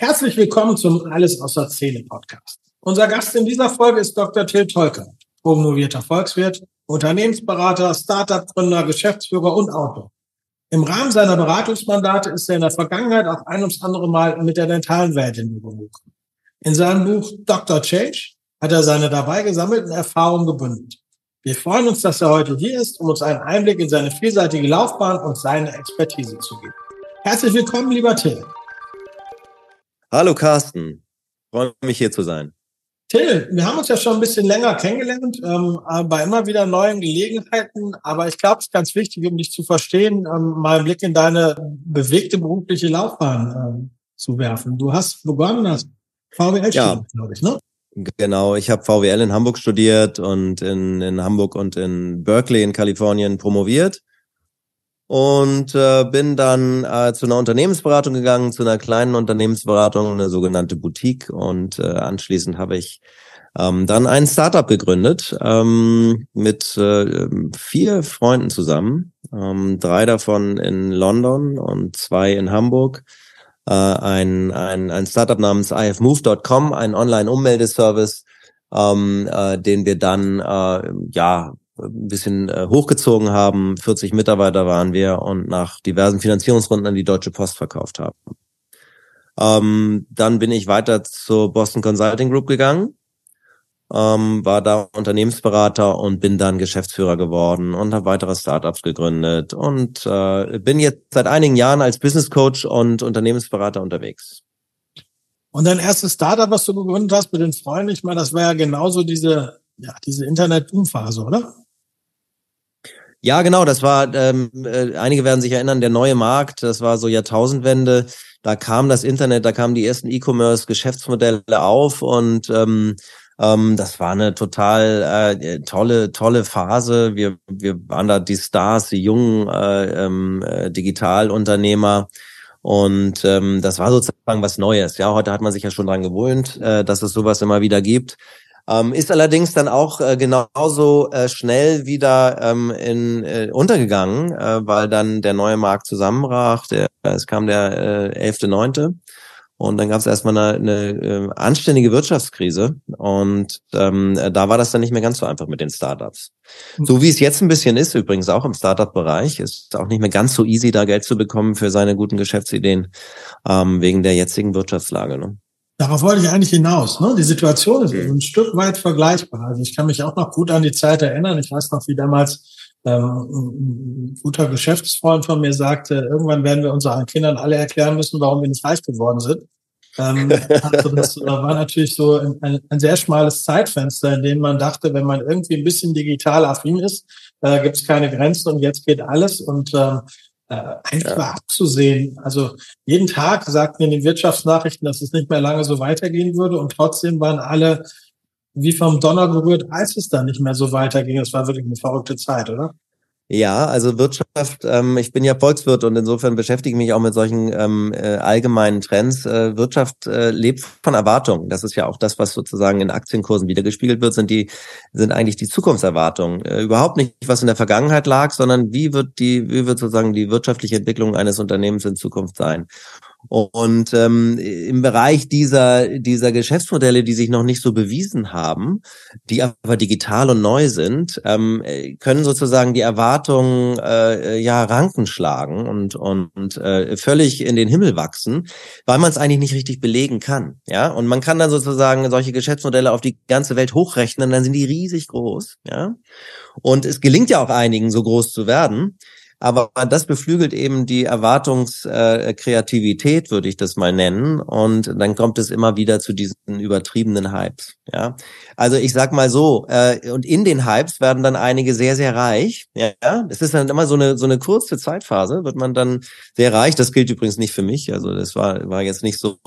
Herzlich willkommen zum Alles außer Zähne Podcast. Unser Gast in dieser Folge ist Dr. Till Tolker, promovierter Volkswirt, Unternehmensberater, Startup-Gründer, Geschäftsführer und Autor. Im Rahmen seiner Beratungsmandate ist er in der Vergangenheit auch ein ums andere Mal mit der dentalen Welt in Berührung In seinem Buch Dr. Change hat er seine dabei gesammelten Erfahrungen gebündelt. Wir freuen uns, dass er heute hier ist, um uns einen Einblick in seine vielseitige Laufbahn und seine Expertise zu geben. Herzlich willkommen, lieber Till. Hallo Carsten, freue mich hier zu sein. Till, wir haben uns ja schon ein bisschen länger kennengelernt, ähm, bei immer wieder neuen Gelegenheiten. Aber ich glaube, es ist ganz wichtig, um dich zu verstehen, ähm, mal einen Blick in deine bewegte berufliche Laufbahn ähm, zu werfen. Du hast begonnen als VWL, ja. glaube ich, ne? Genau, ich habe VWL in Hamburg studiert und in, in Hamburg und in Berkeley in Kalifornien promoviert und äh, bin dann äh, zu einer Unternehmensberatung gegangen, zu einer kleinen Unternehmensberatung, eine sogenannte Boutique und äh, anschließend habe ich ähm, dann ein Startup gegründet ähm, mit äh, vier Freunden zusammen, ähm, drei davon in London und zwei in Hamburg. Äh, ein, ein, ein Startup namens ifmove.com, ein Online-Ummeldeservice, ähm, äh, den wir dann äh, ja ein bisschen äh, hochgezogen haben. 40 Mitarbeiter waren wir und nach diversen Finanzierungsrunden an die Deutsche Post verkauft haben. Ähm, dann bin ich weiter zur Boston Consulting Group gegangen, ähm, war da Unternehmensberater und bin dann Geschäftsführer geworden und habe weitere Startups gegründet und äh, bin jetzt seit einigen Jahren als Business Coach und Unternehmensberater unterwegs. Und dein erstes Startup, was du gegründet hast mit den Freunden, ich meine, das war ja genauso diese, ja, diese Internet-Boom-Phase, oder? Ja, genau, das war, ähm, äh, einige werden sich erinnern, der neue Markt, das war so Jahrtausendwende, da kam das Internet, da kamen die ersten E-Commerce-Geschäftsmodelle auf und ähm, ähm, das war eine total äh, tolle, tolle Phase. Wir, wir waren da die Stars, die jungen äh, ähm, äh, Digitalunternehmer. Und ähm, das war sozusagen was Neues. Ja, heute hat man sich ja schon dran gewöhnt, äh, dass es sowas immer wieder gibt. Ähm, ist allerdings dann auch äh, genauso äh, schnell wieder ähm, in, äh, untergegangen, äh, weil dann der neue Markt zusammenbrach. Der, es kam der äh, 11.9. Und dann gab es erstmal eine, eine äh, anständige Wirtschaftskrise. Und ähm, da war das dann nicht mehr ganz so einfach mit den Startups. So wie es jetzt ein bisschen ist, übrigens auch im Startup-Bereich, ist auch nicht mehr ganz so easy, da Geld zu bekommen für seine guten Geschäftsideen, ähm, wegen der jetzigen Wirtschaftslage. Ne? Darauf wollte ich eigentlich hinaus. Ne? Die Situation ist ein Stück weit vergleichbar. Also ich kann mich auch noch gut an die Zeit erinnern. Ich weiß noch, wie damals ähm, ein guter Geschäftsfreund von mir sagte, irgendwann werden wir unseren Kindern alle erklären müssen, warum wir nicht reich geworden sind. ähm, also das war natürlich so ein, ein, sehr schmales Zeitfenster, in dem man dachte, wenn man irgendwie ein bisschen digital affin ist, äh, gibt es keine Grenzen und jetzt geht alles. Und ähm, äh, einfach ja. abzusehen. Also jeden Tag sagten in den Wirtschaftsnachrichten, dass es nicht mehr lange so weitergehen würde und trotzdem waren alle wie vom Donner gerührt, als es dann nicht mehr so weiterging. Es war wirklich eine verrückte Zeit, oder? Ja, also Wirtschaft, ähm, ich bin ja Volkswirt und insofern beschäftige ich mich auch mit solchen ähm, äh, allgemeinen Trends. Äh, Wirtschaft äh, lebt von Erwartungen. Das ist ja auch das, was sozusagen in Aktienkursen wiedergespiegelt wird, sind die, sind eigentlich die Zukunftserwartungen. Äh, überhaupt nicht, was in der Vergangenheit lag, sondern wie wird die, wie wird sozusagen die wirtschaftliche Entwicklung eines Unternehmens in Zukunft sein. Und ähm, im Bereich dieser, dieser Geschäftsmodelle, die sich noch nicht so bewiesen haben, die aber digital und neu sind, ähm, können sozusagen die Erwartungen äh, ja Ranken schlagen und, und äh, völlig in den Himmel wachsen, weil man es eigentlich nicht richtig belegen kann. Ja, und man kann dann sozusagen solche Geschäftsmodelle auf die ganze Welt hochrechnen, dann sind die riesig groß. Ja, und es gelingt ja auch einigen, so groß zu werden. Aber das beflügelt eben die Erwartungskreativität, äh, würde ich das mal nennen. Und dann kommt es immer wieder zu diesen übertriebenen Hypes. Ja, also ich sag mal so. Äh, und in den Hypes werden dann einige sehr, sehr reich. Ja, es ist dann immer so eine so eine kurze Zeitphase, wird man dann sehr reich. Das gilt übrigens nicht für mich. Also das war war jetzt nicht so,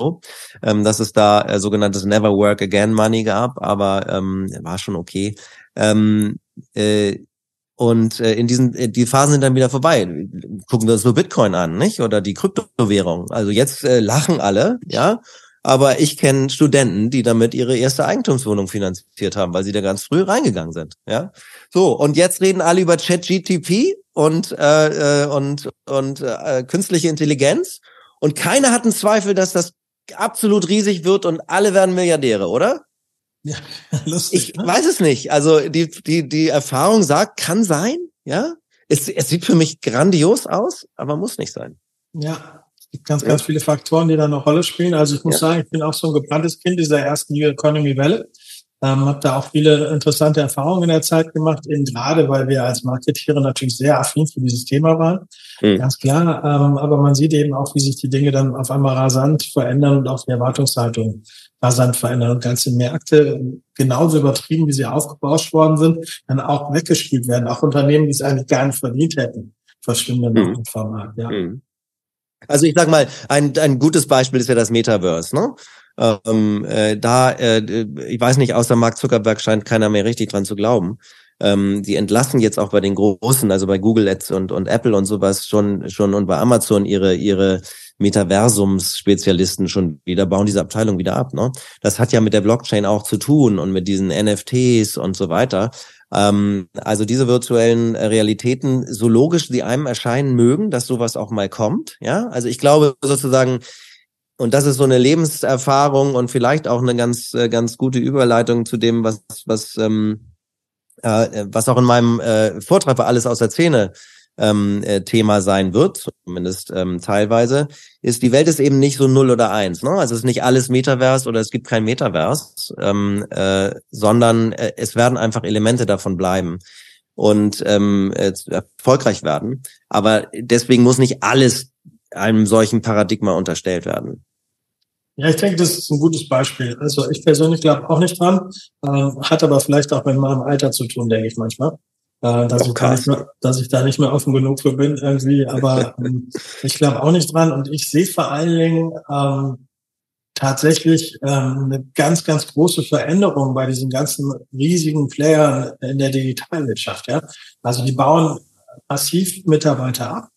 ähm, dass es da äh, sogenanntes Never Work Again Money gab, aber ähm, war schon okay. Ähm, äh, und äh, in diesen, äh, die Phasen sind dann wieder vorbei. Gucken wir uns nur Bitcoin an, nicht? Oder die Kryptowährung. Also jetzt äh, lachen alle, ja. Aber ich kenne Studenten, die damit ihre erste Eigentumswohnung finanziert haben, weil sie da ganz früh reingegangen sind. Ja. So, und jetzt reden alle über ChatGTP und, äh, äh, und, und äh, künstliche Intelligenz. Und keiner hat einen Zweifel, dass das absolut riesig wird und alle werden Milliardäre, oder? Ja, lustig. Ich ne? weiß es nicht. Also die, die, die Erfahrung sagt, kann sein, ja. Es, es sieht für mich grandios aus, aber muss nicht sein. Ja, es gibt ganz, ganz viele Faktoren, die da eine Rolle spielen. Also ich muss ja. sagen, ich bin auch so ein gebranntes Kind dieser ersten New Economy Welle. Ähm, habe da auch viele interessante Erfahrungen in der Zeit gemacht, eben gerade weil wir als Marketiere natürlich sehr affin für dieses Thema waren. Mhm. Ganz klar. Ähm, aber man sieht eben auch, wie sich die Dinge dann auf einmal rasant verändern und auch die Erwartungshaltung rasant verändern und ganze Märkte genauso übertrieben, wie sie aufgebauscht worden sind, dann auch weggespielt werden. Auch Unternehmen, die es eigentlich gar nicht verdient hätten, verschwinden mhm. vom Markt. Ja. Mhm. Also ich sag mal, ein, ein gutes Beispiel ist ja das Metaverse. Ne? Ähm, äh, da, äh, ich weiß nicht, außer Mark Zuckerberg scheint keiner mehr richtig dran zu glauben. Ähm, die entlassen jetzt auch bei den Großen, also bei Google Ads und, und Apple und sowas schon, schon und bei Amazon ihre, ihre Metaversums-Spezialisten schon wieder, bauen diese Abteilung wieder ab. Ne? Das hat ja mit der Blockchain auch zu tun und mit diesen NFTs und so weiter. Ähm, also diese virtuellen Realitäten, so logisch sie einem erscheinen mögen, dass sowas auch mal kommt. Ja, also ich glaube sozusagen, und das ist so eine Lebenserfahrung und vielleicht auch eine ganz, äh, ganz gute Überleitung zu dem, was, was, ähm, äh, was auch in meinem äh, Vortrag für alles aus der Szene ähm, äh, Thema sein wird, zumindest ähm, teilweise, ist, die Welt ist eben nicht so null oder eins. Ne? Also es ist nicht alles Metavers oder es gibt kein Metavers, ähm, äh, sondern äh, es werden einfach Elemente davon bleiben und ähm, äh, erfolgreich werden. Aber deswegen muss nicht alles einem solchen Paradigma unterstellt werden. Ja, ich denke, das ist ein gutes Beispiel. Also ich persönlich glaube auch nicht dran, äh, hat aber vielleicht auch mit meinem Alter zu tun, denke ich manchmal. Äh, dass, ich da nicht mehr, dass ich da nicht mehr offen genug für bin irgendwie. Aber ähm, ich glaube auch nicht dran. Und ich sehe vor allen Dingen ähm, tatsächlich ähm, eine ganz, ganz große Veränderung bei diesen ganzen riesigen Playern in der Digitalwirtschaft. Ja? Also die bauen massiv Mitarbeiter ab.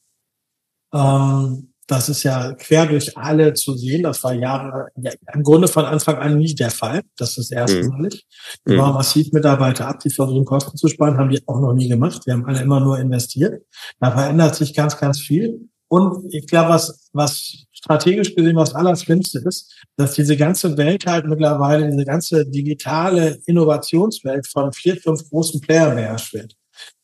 Ähm, das ist ja quer durch alle zu sehen. Das war Jahre, ja, im Grunde von Anfang an nie der Fall. Das ist erstmalig. Mhm. Die waren massiv Mitarbeiter ab, die versuchen Kosten zu sparen, haben die auch noch nie gemacht. Wir haben alle immer nur investiert. Da verändert sich ganz, ganz viel. Und ich glaube, was, was strategisch gesehen was Allerschlimmste ist, dass diese ganze Welt halt mittlerweile, diese ganze digitale Innovationswelt von vier, fünf großen Playern beherrscht wird.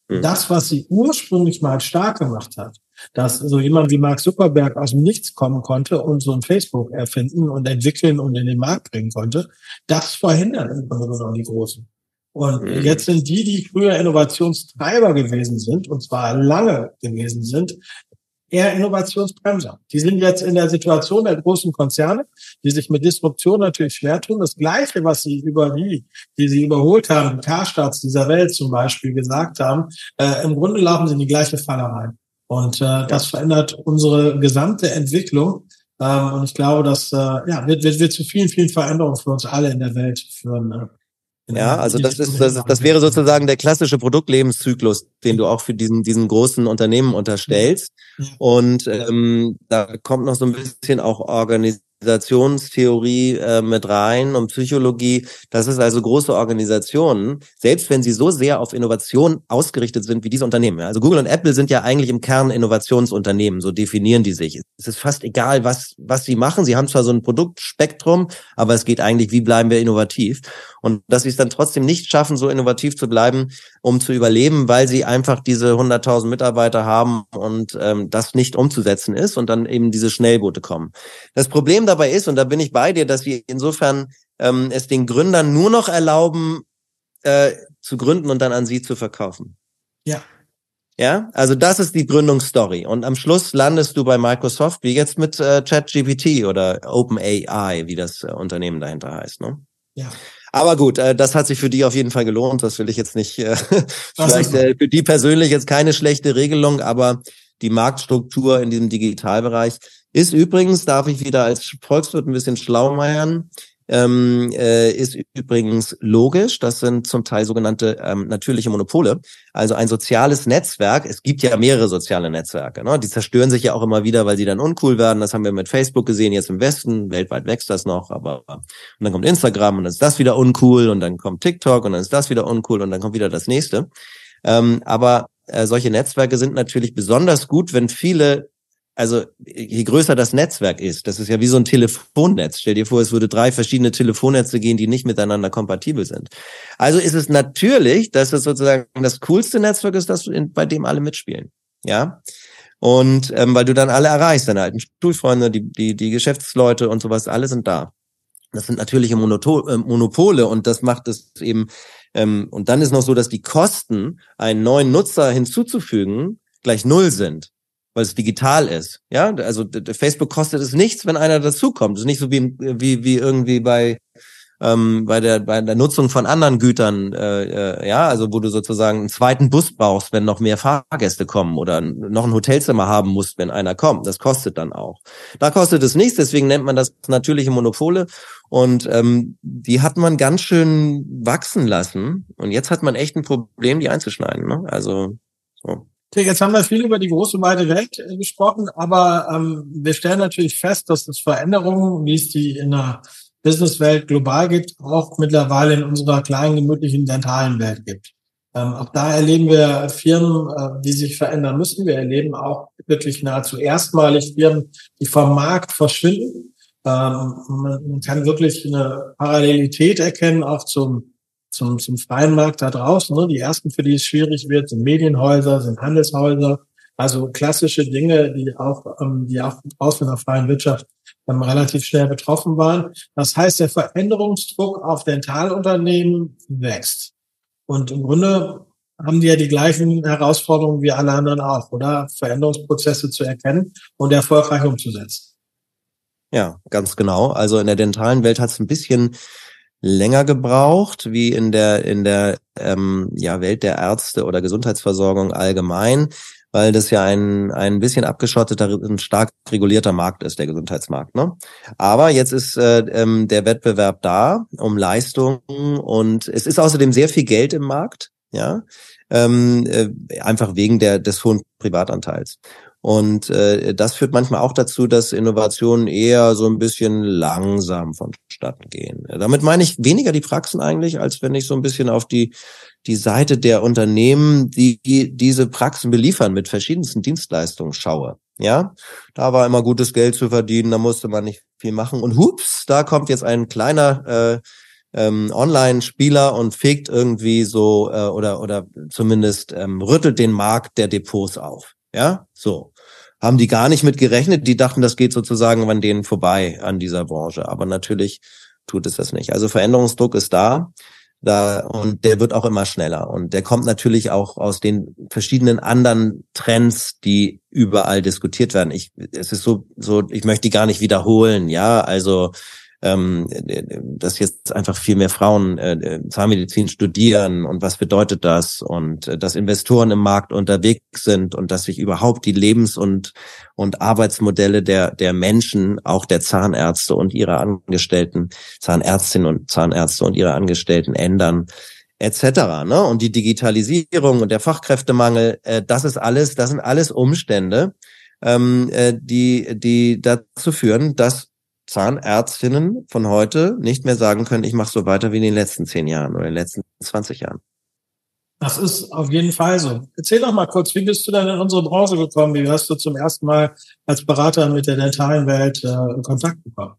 Mhm. Das, was sie ursprünglich mal stark gemacht hat, dass so jemand wie Mark Zuckerberg aus dem Nichts kommen konnte und so ein Facebook erfinden und entwickeln und in den Markt bringen konnte, das verhindert im Grunde genommen die Großen. Und mhm. jetzt sind die, die früher Innovationstreiber gewesen sind, und zwar lange gewesen sind, eher Innovationsbremser. Die sind jetzt in der Situation der großen Konzerne, die sich mit Disruption natürlich schwer tun. Das Gleiche, was sie über die, die sie überholt haben, die Carstarts dieser Welt zum Beispiel gesagt haben, äh, im Grunde laufen sie in die gleiche Falle rein. Und äh, das verändert unsere gesamte Entwicklung. Ähm, und ich glaube, das äh, ja, wird, wird, wird zu vielen, vielen Veränderungen für uns alle in der Welt führen. Äh, ja, also das ist das, das wäre sozusagen der klassische Produktlebenszyklus, den du auch für diesen diesen großen Unternehmen unterstellst. Und ähm, da kommt noch so ein bisschen auch Organis Organisationstheorie äh, mit rein und Psychologie. Das ist also große Organisationen, selbst wenn sie so sehr auf Innovation ausgerichtet sind wie diese Unternehmen. Also Google und Apple sind ja eigentlich im Kern Innovationsunternehmen, so definieren die sich. Es ist fast egal, was, was sie machen. Sie haben zwar so ein Produktspektrum, aber es geht eigentlich, wie bleiben wir innovativ? Und dass sie es dann trotzdem nicht schaffen, so innovativ zu bleiben, um zu überleben, weil sie einfach diese 100.000 Mitarbeiter haben und ähm, das nicht umzusetzen ist und dann eben diese Schnellboote kommen. Das Problem dabei ist, und da bin ich bei dir, dass wir insofern ähm, es den Gründern nur noch erlauben, äh, zu gründen und dann an sie zu verkaufen. Ja. Ja, also das ist die Gründungsstory. Und am Schluss landest du bei Microsoft, wie jetzt mit äh, ChatGPT oder OpenAI, wie das äh, Unternehmen dahinter heißt. Ne? Ja. Aber gut, äh, das hat sich für die auf jeden Fall gelohnt. Das will ich jetzt nicht, äh, vielleicht äh, für die persönlich jetzt keine schlechte Regelung, aber die Marktstruktur in diesem Digitalbereich ist übrigens, darf ich wieder als Volkswirt ein bisschen schlau meiern, ähm, äh, ist übrigens logisch. Das sind zum Teil sogenannte ähm, natürliche Monopole. Also ein soziales Netzwerk. Es gibt ja mehrere soziale Netzwerke. Ne? Die zerstören sich ja auch immer wieder, weil sie dann uncool werden. Das haben wir mit Facebook gesehen, jetzt im Westen. Weltweit wächst das noch. Aber und dann kommt Instagram und dann ist das wieder uncool und dann kommt TikTok und dann ist das wieder uncool und dann kommt wieder das nächste. Ähm, aber äh, solche Netzwerke sind natürlich besonders gut, wenn viele also je größer das Netzwerk ist, das ist ja wie so ein Telefonnetz. Stell dir vor, es würde drei verschiedene Telefonnetze gehen, die nicht miteinander kompatibel sind. Also ist es natürlich, dass es sozusagen das coolste Netzwerk ist, das, bei dem alle mitspielen. Ja. Und ähm, weil du dann alle erreichst, deine alten Schulfreunde, die, die, die Geschäftsleute und sowas, alle sind da. Das sind natürliche Monoto äh, Monopole und das macht es eben, ähm, und dann ist noch so, dass die Kosten, einen neuen Nutzer hinzuzufügen, gleich null sind weil es digital ist. Ja, also Facebook kostet es nichts, wenn einer dazukommt. Es ist nicht so wie, wie, wie irgendwie bei ähm, bei der bei der Nutzung von anderen Gütern, äh, äh, ja, also wo du sozusagen einen zweiten Bus brauchst, wenn noch mehr Fahrgäste kommen oder noch ein Hotelzimmer haben musst, wenn einer kommt. Das kostet dann auch. Da kostet es nichts, deswegen nennt man das natürliche Monopole. Und ähm, die hat man ganz schön wachsen lassen. Und jetzt hat man echt ein Problem, die einzuschneiden. Ne? Also so. Jetzt haben wir viel über die große weite Welt äh, gesprochen, aber ähm, wir stellen natürlich fest, dass es Veränderungen, wie es die in der Businesswelt global gibt, auch mittlerweile in unserer kleinen, gemütlichen dentalen Welt gibt. Ähm, auch da erleben wir Firmen, äh, die sich verändern müssen. Wir erleben auch wirklich nahezu erstmalig Firmen, die vom Markt verschwinden. Ähm, man kann wirklich eine Parallelität erkennen, auch zum, zum, zum freien Markt da draußen. Ne? Die ersten, für die es schwierig wird, sind Medienhäuser, sind Handelshäuser. Also klassische Dinge, die auch, ähm, die auch aus der freien Wirtschaft ähm, relativ schnell betroffen waren. Das heißt, der Veränderungsdruck auf Dentalunternehmen wächst. Und im Grunde haben die ja die gleichen Herausforderungen wie alle anderen auch, oder? Veränderungsprozesse zu erkennen und erfolgreich umzusetzen. Ja, ganz genau. Also in der dentalen Welt hat es ein bisschen länger gebraucht, wie in der in der ähm, ja, Welt der Ärzte oder Gesundheitsversorgung allgemein weil das ja ein, ein bisschen abgeschotteter, ein stark regulierter Markt ist, der Gesundheitsmarkt. Ne? Aber jetzt ist äh, ähm, der Wettbewerb da um Leistungen und es ist außerdem sehr viel Geld im Markt, ja, ähm, äh, einfach wegen der des hohen Privatanteils. Und äh, das führt manchmal auch dazu, dass Innovationen eher so ein bisschen langsam vonstatten gehen. Damit meine ich weniger die Praxen eigentlich, als wenn ich so ein bisschen auf die die Seite der Unternehmen, die, die diese Praxen beliefern mit verschiedensten Dienstleistungen schaue. Ja, da war immer gutes Geld zu verdienen, da musste man nicht viel machen. Und hups, da kommt jetzt ein kleiner äh, ähm, Online-Spieler und fegt irgendwie so äh, oder oder zumindest ähm, rüttelt den Markt der Depots auf. Ja, so haben die gar nicht mit gerechnet. Die dachten, das geht sozusagen an denen vorbei an dieser Branche. Aber natürlich tut es das nicht. Also Veränderungsdruck ist da. Da, und der wird auch immer schneller. Und der kommt natürlich auch aus den verschiedenen anderen Trends, die überall diskutiert werden. Ich, es ist so, so, ich möchte die gar nicht wiederholen, ja. Also ähm, dass jetzt einfach viel mehr Frauen äh, Zahnmedizin studieren und was bedeutet das und äh, dass Investoren im Markt unterwegs sind und dass sich überhaupt die Lebens- und und Arbeitsmodelle der der Menschen, auch der Zahnärzte und ihre Angestellten, Zahnärztinnen und Zahnärzte und ihre Angestellten ändern etc. Ne? Und die Digitalisierung und der Fachkräftemangel, äh, das ist alles, das sind alles Umstände, ähm, äh, die die dazu führen, dass Zahnärztinnen von heute nicht mehr sagen können, ich mache so weiter wie in den letzten zehn Jahren oder in den letzten 20 Jahren. Das ist auf jeden Fall so. Erzähl doch mal kurz, wie bist du denn in unsere Branche gekommen? Wie hast du zum ersten Mal als Berater mit der dentalen Welt äh, Kontakt bekommen?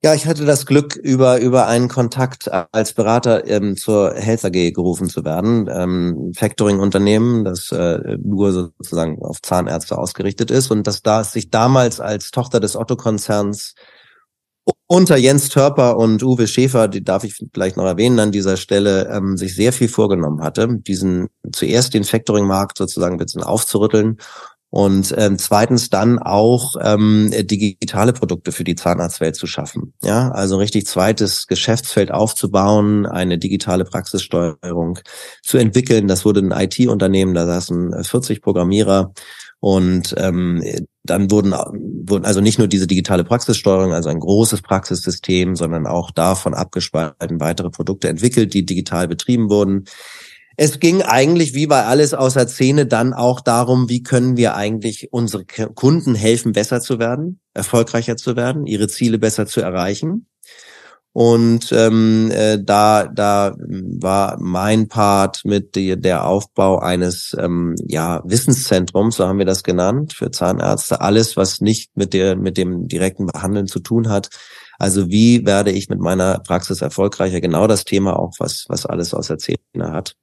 Ja, ich hatte das Glück, über, über einen Kontakt als Berater ähm, zur Health AG gerufen zu werden. Ähm, Factoring-Unternehmen, das äh, nur sozusagen auf Zahnärzte ausgerichtet ist und das da sich damals als Tochter des Otto-Konzerns unter Jens Törper und Uwe Schäfer, die darf ich vielleicht noch erwähnen an dieser Stelle, ähm, sich sehr viel vorgenommen hatte, diesen zuerst den Factoring-Markt sozusagen ein bisschen aufzurütteln und ähm, zweitens dann auch ähm, digitale Produkte für die Zahnarztwelt zu schaffen. Ja, also richtig zweites Geschäftsfeld aufzubauen, eine digitale Praxissteuerung zu entwickeln. Das wurde ein IT-Unternehmen, da saßen 40 Programmierer und ähm, dann wurden, wurden also nicht nur diese digitale Praxissteuerung, also ein großes Praxissystem, sondern auch davon abgespalten weitere Produkte entwickelt, die digital betrieben wurden. Es ging eigentlich wie bei alles außer Szene dann auch darum, wie können wir eigentlich unsere Kunden helfen, besser zu werden, erfolgreicher zu werden, ihre Ziele besser zu erreichen. Und ähm, äh, da, da war mein Part mit die, der Aufbau eines ähm, ja, Wissenszentrums, so haben wir das genannt, für Zahnärzte. Alles, was nicht mit, der, mit dem direkten Behandeln zu tun hat. Also wie werde ich mit meiner Praxis erfolgreicher? Genau das Thema auch, was, was alles aus der Szene hat.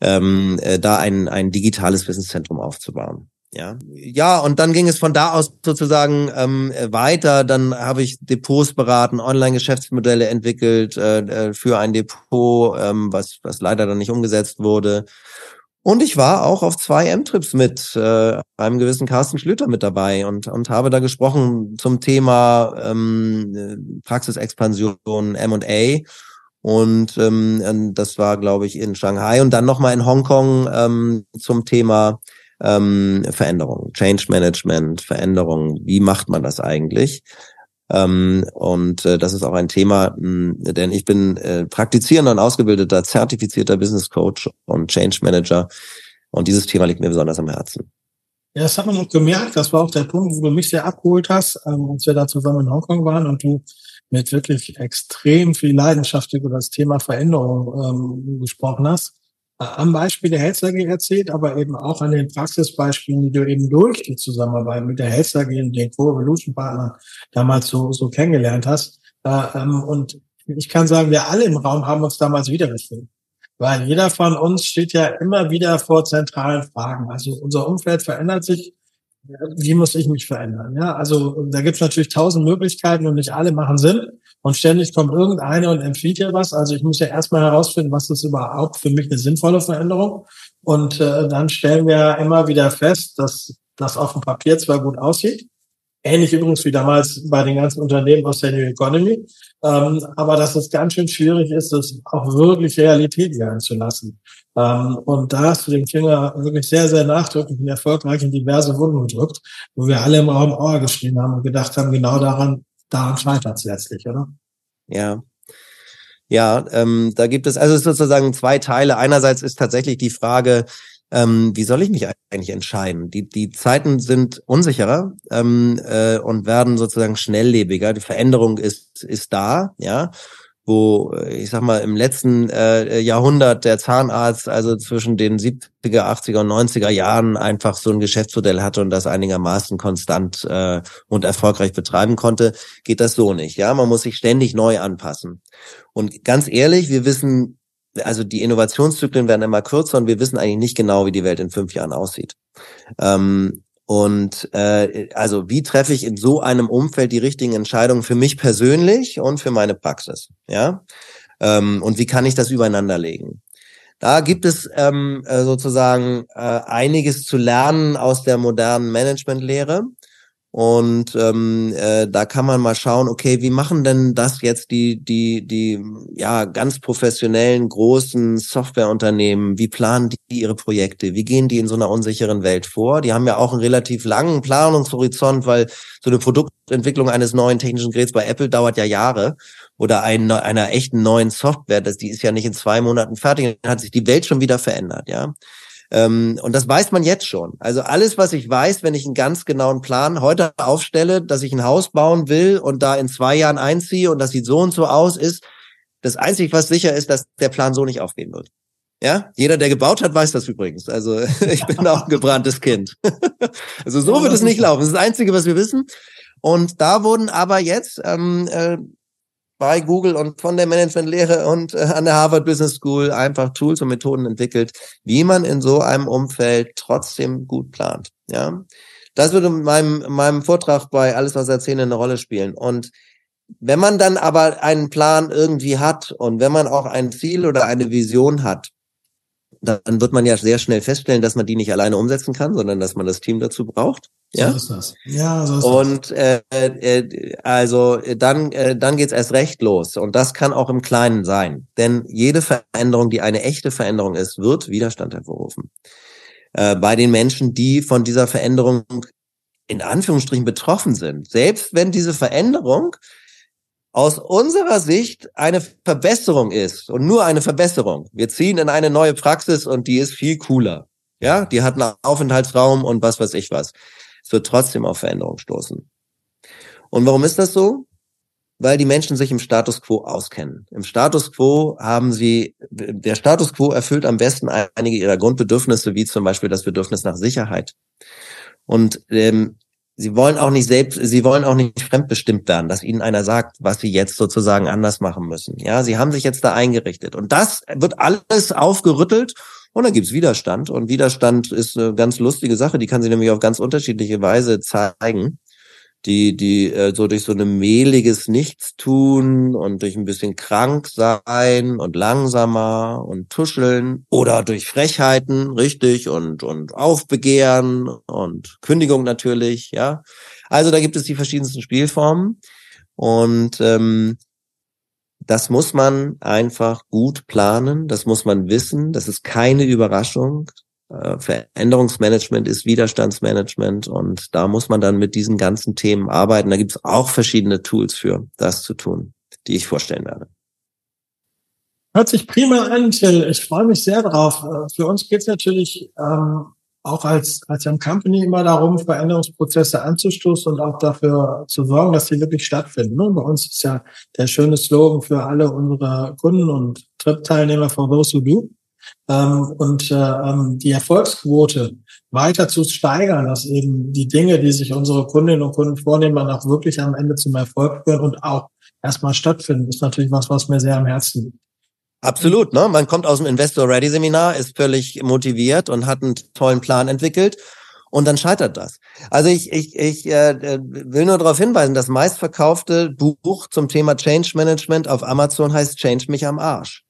Ähm, äh, da ein, ein digitales Wissenszentrum aufzubauen. Ja, ja, und dann ging es von da aus sozusagen ähm, weiter. Dann habe ich Depots beraten, Online-Geschäftsmodelle entwickelt äh, äh, für ein Depot, ähm, was was leider dann nicht umgesetzt wurde. Und ich war auch auf zwei M-Trips mit äh, einem gewissen Carsten Schlüter mit dabei und und habe da gesprochen zum Thema ähm, Praxisexpansion M&A. Und ähm, das war, glaube ich, in Shanghai und dann nochmal in Hongkong ähm, zum Thema ähm, Veränderung, Change Management, Veränderung. Wie macht man das eigentlich? Ähm, und äh, das ist auch ein Thema, mh, denn ich bin äh, praktizierender und ausgebildeter, zertifizierter Business Coach und Change Manager. Und dieses Thema liegt mir besonders am Herzen. Ja, das hat man auch gemerkt. Das war auch der Punkt, wo du mich sehr abgeholt hast, ähm, als wir da zusammen in Hongkong waren und du mit wirklich extrem viel Leidenschaft über das Thema Veränderung ähm, gesprochen hast am Beispiel der Health AG erzählt, aber eben auch an den Praxisbeispielen, die du eben durch die Zusammenarbeit mit der Health AG und den Co-Evolution Partnern damals so, so kennengelernt hast. Ähm, und ich kann sagen, wir alle im Raum haben uns damals wiedergefunden. Weil jeder von uns steht ja immer wieder vor zentralen Fragen. Also unser Umfeld verändert sich. Wie muss ich mich verändern? Ja, also da gibt es natürlich tausend Möglichkeiten und nicht alle machen Sinn und ständig kommt irgendeine und empfiehlt ja was. Also ich muss ja erstmal herausfinden, was ist überhaupt für mich eine sinnvolle Veränderung. Und äh, dann stellen wir immer wieder fest, dass das auf dem Papier zwar gut aussieht, ähnlich übrigens wie damals bei den ganzen Unternehmen aus der New Economy, ähm, aber dass es ganz schön schwierig ist, das auch wirklich Realität werden zu lassen. Ähm, und da hast du den Finger wirklich sehr, sehr nachdrücklich und erfolgreich in diverse Wunden gedrückt, wo wir alle im Raum Ohr geschrieben haben und gedacht haben, genau daran daran scheitert es letztlich, oder? Ja. Ja, ähm, da gibt es also sozusagen zwei Teile. Einerseits ist tatsächlich die Frage, ähm, wie soll ich mich eigentlich entscheiden? Die, die Zeiten sind unsicherer ähm, äh, und werden sozusagen schnelllebiger. Die Veränderung ist, ist da, ja wo äh, ich sag mal im letzten äh, Jahrhundert der Zahnarzt also zwischen den 70er, 80er und 90er Jahren einfach so ein Geschäftsmodell hatte und das einigermaßen konstant äh, und erfolgreich betreiben konnte, geht das so nicht. Ja, man muss sich ständig neu anpassen. Und ganz ehrlich, wir wissen, also die Innovationszyklen werden immer kürzer und wir wissen eigentlich nicht genau, wie die Welt in fünf Jahren aussieht. Ähm, und äh, also wie treffe ich in so einem Umfeld die richtigen Entscheidungen für mich persönlich und für meine Praxis? Ja. Ähm, und wie kann ich das übereinander legen? Da gibt es ähm, äh, sozusagen äh, einiges zu lernen aus der modernen Managementlehre. Und ähm, äh, da kann man mal schauen, okay, wie machen denn das jetzt die, die, die ja ganz professionellen großen Softwareunternehmen? Wie planen die ihre Projekte? Wie gehen die in so einer unsicheren Welt vor? Die haben ja auch einen relativ langen Planungshorizont, weil so eine Produktentwicklung eines neuen technischen Geräts bei Apple dauert ja Jahre oder ein, einer echten neuen Software, das, die ist ja nicht in zwei Monaten fertig, dann hat sich die Welt schon wieder verändert, ja. Ähm, und das weiß man jetzt schon. Also alles, was ich weiß, wenn ich einen ganz genauen Plan heute aufstelle, dass ich ein Haus bauen will und da in zwei Jahren einziehe und das sieht so und so aus, ist das Einzige, was sicher ist, dass der Plan so nicht aufgehen wird. Ja, jeder, der gebaut hat, weiß das übrigens. Also ich bin auch ein gebranntes Kind. also so wird es nicht laufen. Das ist das Einzige, was wir wissen. Und da wurden aber jetzt ähm, äh, bei Google und von der Managementlehre und äh, an der Harvard Business School einfach Tools und Methoden entwickelt, wie man in so einem Umfeld trotzdem gut plant. Ja, das würde in meinem, in meinem Vortrag bei Alles, was erzählen, eine Rolle spielen. Und wenn man dann aber einen Plan irgendwie hat und wenn man auch ein Ziel oder eine Vision hat, dann wird man ja sehr schnell feststellen, dass man die nicht alleine umsetzen kann, sondern dass man das Team dazu braucht. Ja, so ist das. Ja, so ist und äh, äh, also dann äh, dann geht's erst recht los und das kann auch im Kleinen sein, denn jede Veränderung, die eine echte Veränderung ist, wird Widerstand hervorrufen äh, bei den Menschen, die von dieser Veränderung in Anführungsstrichen betroffen sind. Selbst wenn diese Veränderung aus unserer Sicht eine Verbesserung ist und nur eine Verbesserung. Wir ziehen in eine neue Praxis und die ist viel cooler. Ja, die hat einen Aufenthaltsraum und was weiß ich was. Es wird trotzdem auf Veränderung stoßen. Und warum ist das so? weil die Menschen sich im Status quo auskennen. Im Status quo haben sie, der Status quo erfüllt am besten einige ihrer Grundbedürfnisse, wie zum Beispiel das Bedürfnis nach Sicherheit. Und ähm, sie wollen auch nicht selbst, sie wollen auch nicht fremdbestimmt werden, dass ihnen einer sagt, was sie jetzt sozusagen anders machen müssen. Ja, sie haben sich jetzt da eingerichtet. Und das wird alles aufgerüttelt und dann gibt's Widerstand. Und Widerstand ist eine ganz lustige Sache, die kann sie nämlich auf ganz unterschiedliche Weise zeigen die, die äh, so durch so ein mehliges Nichtstun und durch ein bisschen krank sein und langsamer und tuscheln oder durch Frechheiten, richtig, und, und Aufbegehren und Kündigung natürlich, ja. Also da gibt es die verschiedensten Spielformen und ähm, das muss man einfach gut planen, das muss man wissen, das ist keine Überraschung, äh, Veränderungsmanagement ist Widerstandsmanagement und da muss man dann mit diesen ganzen Themen arbeiten. Da gibt es auch verschiedene Tools für, das zu tun, die ich vorstellen werde. Hört sich prima an, Till. Ich freue mich sehr drauf. Äh, für uns geht es natürlich ähm, auch als, als Young Company immer darum, Veränderungsprozesse anzustoßen und auch dafür zu sorgen, dass sie wirklich stattfinden. Ne? Bei uns ist ja der schöne Slogan für alle unsere Kunden und Trip-Teilnehmer for those who do ähm, und äh, ähm, die Erfolgsquote weiter zu steigern, dass eben die Dinge, die sich unsere Kundinnen und Kunden vornehmen, dann auch wirklich am Ende zum Erfolg führen und auch erstmal stattfinden, ist natürlich was, was mir sehr am Herzen liegt. Absolut, ne? Man kommt aus dem Investor Ready Seminar, ist völlig motiviert und hat einen tollen Plan entwickelt und dann scheitert das. Also ich, ich, ich äh, will nur darauf hinweisen, das meistverkaufte Buch zum Thema Change Management auf Amazon heißt Change mich am Arsch.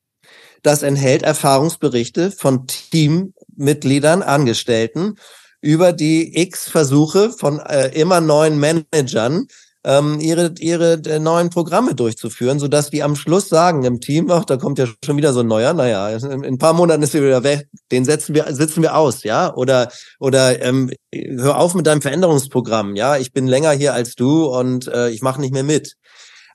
Das enthält Erfahrungsberichte von Teammitgliedern, Angestellten über die X Versuche von äh, immer neuen Managern, ähm, ihre, ihre äh, neuen Programme durchzuführen, so dass die am Schluss sagen im Team, ach, da kommt ja schon wieder so ein neuer, naja, in, in ein paar Monaten ist er wieder weg, den setzen wir, sitzen wir aus, ja, oder, oder ähm, hör auf mit deinem Veränderungsprogramm, ja, ich bin länger hier als du und äh, ich mache nicht mehr mit.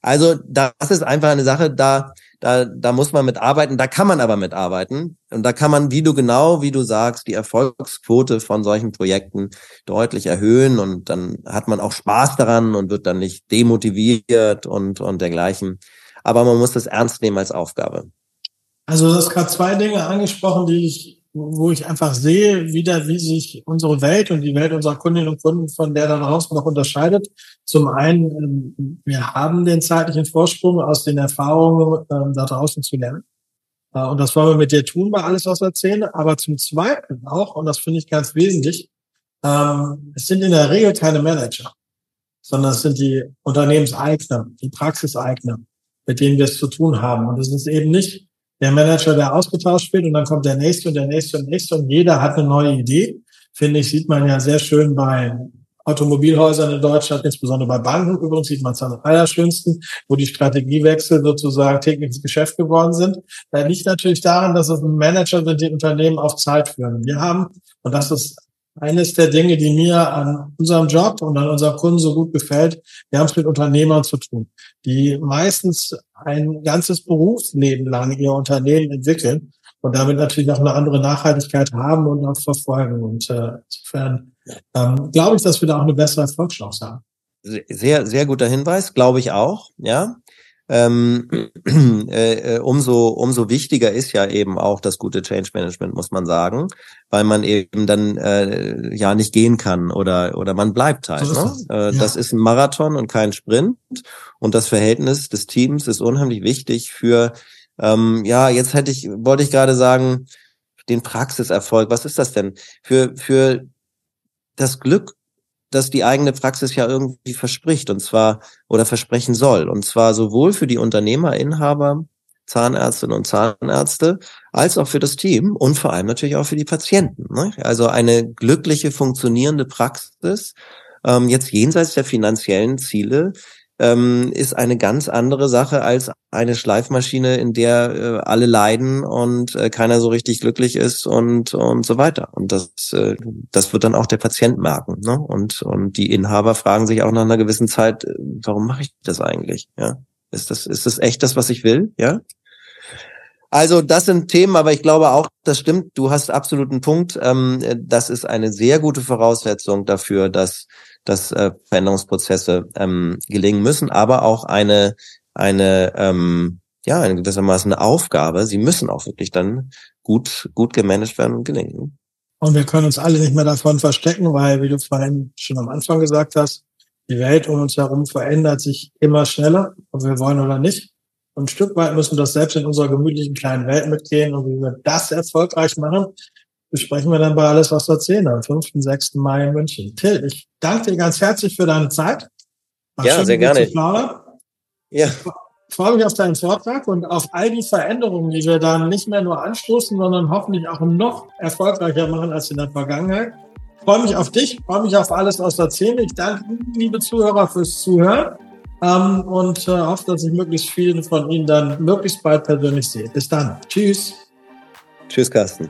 Also das ist einfach eine Sache, da da, da muss man mit arbeiten, da kann man aber mit arbeiten. Und da kann man, wie du genau, wie du sagst, die Erfolgsquote von solchen Projekten deutlich erhöhen und dann hat man auch Spaß daran und wird dann nicht demotiviert und, und dergleichen. Aber man muss das ernst nehmen als Aufgabe. Also du hast gerade zwei Dinge angesprochen, die ich wo ich einfach sehe, wieder, wie sich unsere Welt und die Welt unserer Kundinnen und Kunden von der da draußen noch unterscheidet. Zum einen, ähm, wir haben den zeitlichen Vorsprung aus den Erfahrungen ähm, da draußen zu lernen. Äh, und das wollen wir mit dir tun bei alles, was wir erzählen. Aber zum Zweiten auch, und das finde ich ganz wesentlich, ähm, es sind in der Regel keine Manager, sondern es sind die Unternehmenseigner, die Praxiseigner, mit denen wir es zu tun haben. Und es ist eben nicht der Manager, der ausgetauscht wird und dann kommt der nächste und der nächste und der nächste und jeder hat eine neue Idee. Finde ich, sieht man ja sehr schön bei Automobilhäusern in Deutschland, insbesondere bei Banken übrigens, sieht man es am allerschönsten, wo die Strategiewechsel sozusagen tägliches Geschäft geworden sind. Da liegt natürlich daran, dass es Manager sind, die Unternehmen auf Zeit führen. Wir haben, und das ist eines der Dinge, die mir an unserem Job und an unserem Kunden so gut gefällt, wir haben es mit Unternehmern zu tun, die meistens ein ganzes Berufsleben lang ihr Unternehmen entwickeln und damit natürlich auch eine andere Nachhaltigkeit haben und auch verfolgen. Und äh, insofern ähm, glaube ich, dass wir da auch eine bessere Erfolgschance haben. Sehr, sehr guter Hinweis, glaube ich auch, ja ähm, äh, äh, umso, umso wichtiger ist ja eben auch das gute Change Management, muss man sagen, weil man eben dann äh, ja nicht gehen kann oder, oder man bleibt halt. So ne? Äh, ja. Das ist ein Marathon und kein Sprint. Und das Verhältnis des Teams ist unheimlich wichtig für, ähm, ja, jetzt hätte ich, wollte ich gerade sagen, den Praxiserfolg. Was ist das denn? Für, für das Glück das die eigene Praxis ja irgendwie verspricht und zwar oder versprechen soll. Und zwar sowohl für die Unternehmer, Inhaber, Zahnärztinnen und Zahnärzte, als auch für das Team und vor allem natürlich auch für die Patienten. Ne? Also eine glückliche, funktionierende Praxis, ähm, jetzt jenseits der finanziellen Ziele, ähm, ist eine ganz andere Sache als eine Schleifmaschine, in der äh, alle leiden und äh, keiner so richtig glücklich ist und und so weiter. Und das äh, das wird dann auch der Patient merken. Ne? Und und die Inhaber fragen sich auch nach einer gewissen Zeit, äh, warum mache ich das eigentlich? Ja, ist das ist das echt das, was ich will? Ja. Also das sind Themen, aber ich glaube auch, das stimmt, du hast absolut einen Punkt. Ähm, das ist eine sehr gute Voraussetzung dafür, dass dass äh, Veränderungsprozesse ähm, gelingen müssen, aber auch eine, eine ähm, ja, eine gewissermaßen eine Aufgabe. Sie müssen auch wirklich dann gut, gut gemanagt werden und gelingen. Und wir können uns alle nicht mehr davon verstecken, weil, wie du vorhin schon am Anfang gesagt hast, die Welt um uns herum verändert sich immer schneller, ob wir wollen oder nicht. Und ein Stück weit müssen wir das selbst in unserer gemütlichen kleinen Welt mitgehen. Und wie wir das erfolgreich machen, besprechen wir dann bei Alles, was wir erzählen, am 5. 6. Mai in München. Till, ich danke dir ganz herzlich für deine Zeit. War ja, sehr gerne. Ja freue mich auf deinen Vortrag und auf all die Veränderungen, die wir dann nicht mehr nur anstoßen, sondern hoffentlich auch noch erfolgreicher machen als in der Vergangenheit. Ich freue mich auf dich, freue mich auf alles, was du erzählst. Ich danke Ihnen, liebe Zuhörer, fürs Zuhören ähm, und äh, hoffe, dass ich möglichst viele von Ihnen dann möglichst bald persönlich sehe. Bis dann. Tschüss. Tschüss, Carsten.